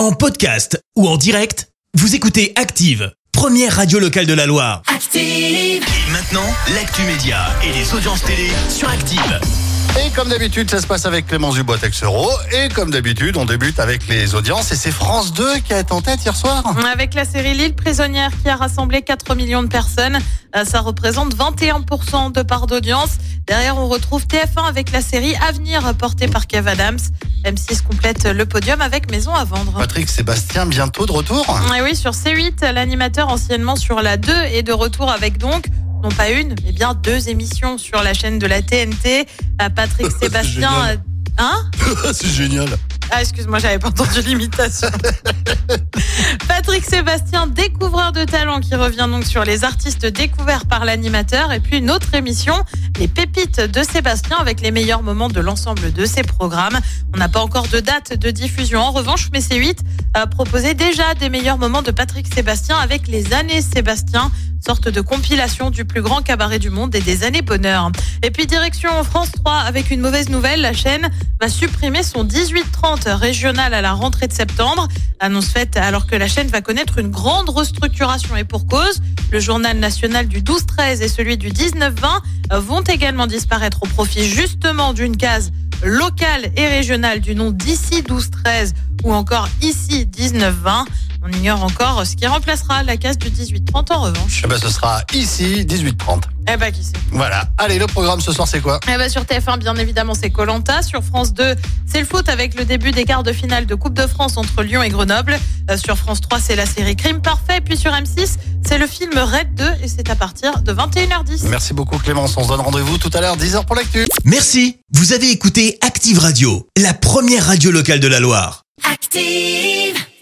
En podcast ou en direct, vous écoutez Active, première radio locale de la Loire. Active. Et maintenant, l'actu média et les audiences télé sur Active. Et comme d'habitude, ça se passe avec Clémence Dubois Texero. Et comme d'habitude, on débute avec les audiences. Et c'est France 2 qui est en tête hier soir. Avec la série L'île prisonnière qui a rassemblé 4 millions de personnes, euh, ça représente 21% de part d'audience. Derrière, on retrouve TF1 avec la série Avenir portée par Kev Adams. M6 complète le podium avec Maison à vendre. Patrick Sébastien, bientôt de retour. Et oui, sur C8, l'animateur anciennement sur la 2 est de retour avec donc non pas une, mais bien deux émissions sur la chaîne de la TNT. Euh, Patrick Sébastien. euh, Hein c'est génial. Ah, excuse-moi, j'avais pas entendu l'imitation. Patrick Sébastien, découvreur de talent, qui revient donc sur les artistes découverts par l'animateur. Et puis une autre émission, les pépites de Sébastien, avec les meilleurs moments de l'ensemble de ses programmes. On n'a pas encore de date de diffusion. En revanche, mais c'est 8 a proposé déjà des meilleurs moments de Patrick Sébastien avec les années Sébastien sorte de compilation du plus grand cabaret du monde et des années bonheur. Et puis direction France 3 avec une mauvaise nouvelle, la chaîne va supprimer son 18-30 régional à la rentrée de septembre. Annonce faite alors que la chaîne va connaître une grande restructuration et pour cause, le journal national du 12-13 et celui du 19-20 vont également disparaître au profit justement d'une case locale et régionale du nom d'ici 12-13 ou encore ici 19-20. On ignore encore ce qui remplacera la case du 18-30 en revanche. Eh ben, ce sera ici, 18h30. Eh ben, qui sait Voilà. Allez, le programme ce soir, c'est quoi? Eh ben, sur TF1, bien évidemment, c'est Colanta. Sur France 2, c'est le foot avec le début des quarts de finale de Coupe de France entre Lyon et Grenoble. Euh, sur France 3, c'est la série Crime Parfait. Puis sur M6, c'est le film Red 2 et c'est à partir de 21h10. Merci beaucoup Clémence. On se donne rendez-vous tout à l'heure, 10h pour l'actu. Merci, vous avez écouté Active Radio, la première radio locale de la Loire. Active.